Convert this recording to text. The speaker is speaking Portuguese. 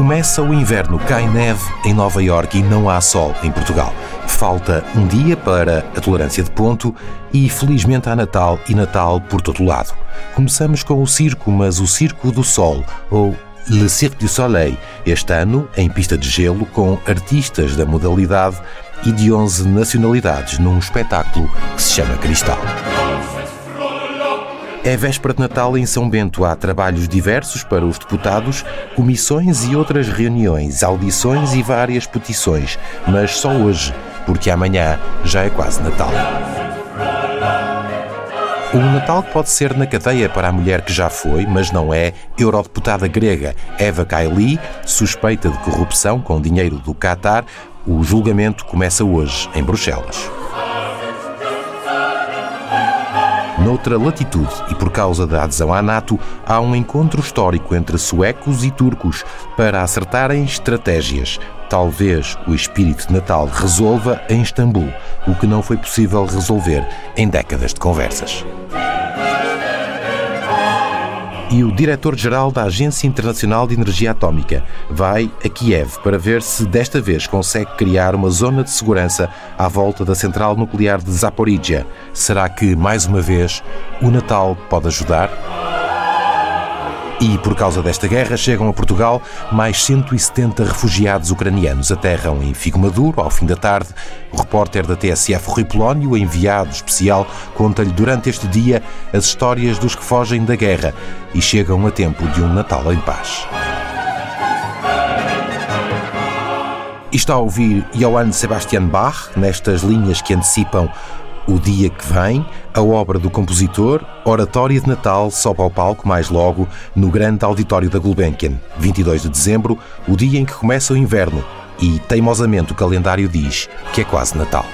Começa o inverno, cai neve em Nova Iorque e não há sol em Portugal. Falta um dia para a tolerância de ponto e felizmente há Natal e Natal por todo lado. Começamos com o circo, mas o Circo do Sol, ou Le Cirque du Soleil, este ano em pista de gelo com artistas da modalidade e de 11 nacionalidades num espetáculo que se chama Cristal. É véspera de Natal em São Bento. Há trabalhos diversos para os deputados, comissões e outras reuniões, audições e várias petições. Mas só hoje, porque amanhã já é quase Natal. O Natal pode ser na cadeia para a mulher que já foi, mas não é, eurodeputada grega Eva Kaili, suspeita de corrupção com dinheiro do Qatar. O julgamento começa hoje, em Bruxelas. Noutra latitude e por causa da adesão à NATO, há um encontro histórico entre suecos e turcos para acertarem estratégias. Talvez o espírito de Natal resolva em Istambul o que não foi possível resolver em décadas de conversas e o diretor-geral da Agência Internacional de Energia Atómica vai a Kiev para ver se desta vez consegue criar uma zona de segurança à volta da central nuclear de Zaporizhia. Será que, mais uma vez, o Natal pode ajudar? E por causa desta guerra chegam a Portugal mais 170 refugiados ucranianos. Aterram em Maduro ao fim da tarde. O repórter da TSF Rui Polónio, enviado especial, conta-lhe durante este dia as histórias dos que fogem da guerra e chegam a tempo de um Natal em paz. E está a ouvir Johann Sebastian Bach nestas linhas que antecipam o Dia que Vem, a obra do compositor, Oratória de Natal, sobe ao palco mais logo no grande auditório da Gulbenkian, 22 de dezembro, o dia em que começa o inverno e, teimosamente, o calendário diz que é quase Natal.